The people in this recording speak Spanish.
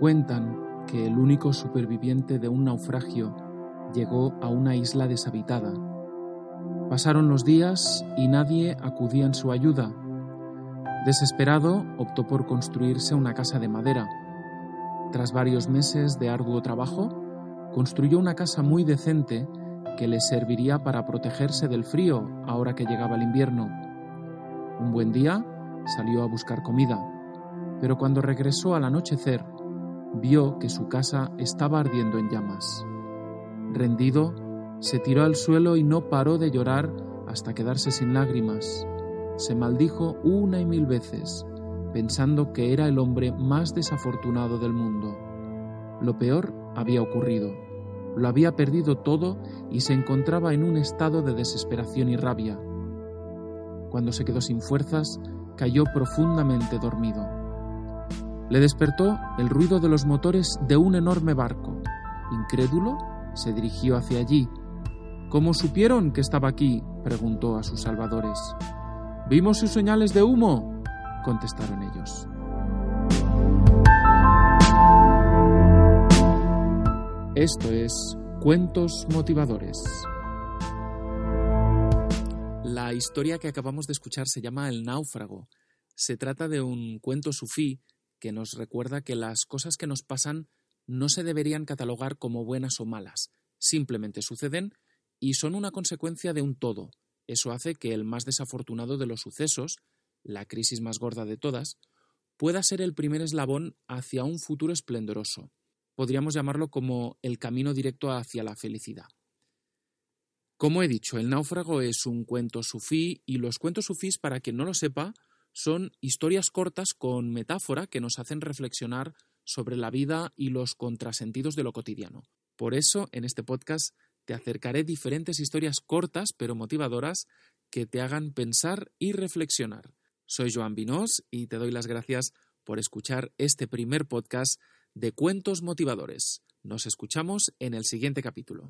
Cuentan que el único superviviente de un naufragio llegó a una isla deshabitada. Pasaron los días y nadie acudía en su ayuda. Desesperado, optó por construirse una casa de madera. Tras varios meses de arduo trabajo, construyó una casa muy decente que le serviría para protegerse del frío ahora que llegaba el invierno. Un buen día salió a buscar comida, pero cuando regresó al anochecer, vio que su casa estaba ardiendo en llamas. Rendido, se tiró al suelo y no paró de llorar hasta quedarse sin lágrimas. Se maldijo una y mil veces, pensando que era el hombre más desafortunado del mundo. Lo peor había ocurrido. Lo había perdido todo y se encontraba en un estado de desesperación y rabia. Cuando se quedó sin fuerzas, cayó profundamente dormido. Le despertó el ruido de los motores de un enorme barco. Incrédulo, se dirigió hacia allí. ¿Cómo supieron que estaba aquí? preguntó a sus salvadores. Vimos sus señales de humo, contestaron ellos. Esto es Cuentos Motivadores. La historia que acabamos de escuchar se llama El náufrago. Se trata de un cuento sufí que nos recuerda que las cosas que nos pasan no se deberían catalogar como buenas o malas, simplemente suceden y son una consecuencia de un todo. Eso hace que el más desafortunado de los sucesos, la crisis más gorda de todas, pueda ser el primer eslabón hacia un futuro esplendoroso. Podríamos llamarlo como el camino directo hacia la felicidad. Como he dicho, El náufrago es un cuento sufí y los cuentos sufís, para quien no lo sepa, son historias cortas con metáfora que nos hacen reflexionar sobre la vida y los contrasentidos de lo cotidiano. Por eso, en este podcast te acercaré diferentes historias cortas pero motivadoras que te hagan pensar y reflexionar. Soy Joan Vinós y te doy las gracias por escuchar este primer podcast de Cuentos Motivadores. Nos escuchamos en el siguiente capítulo.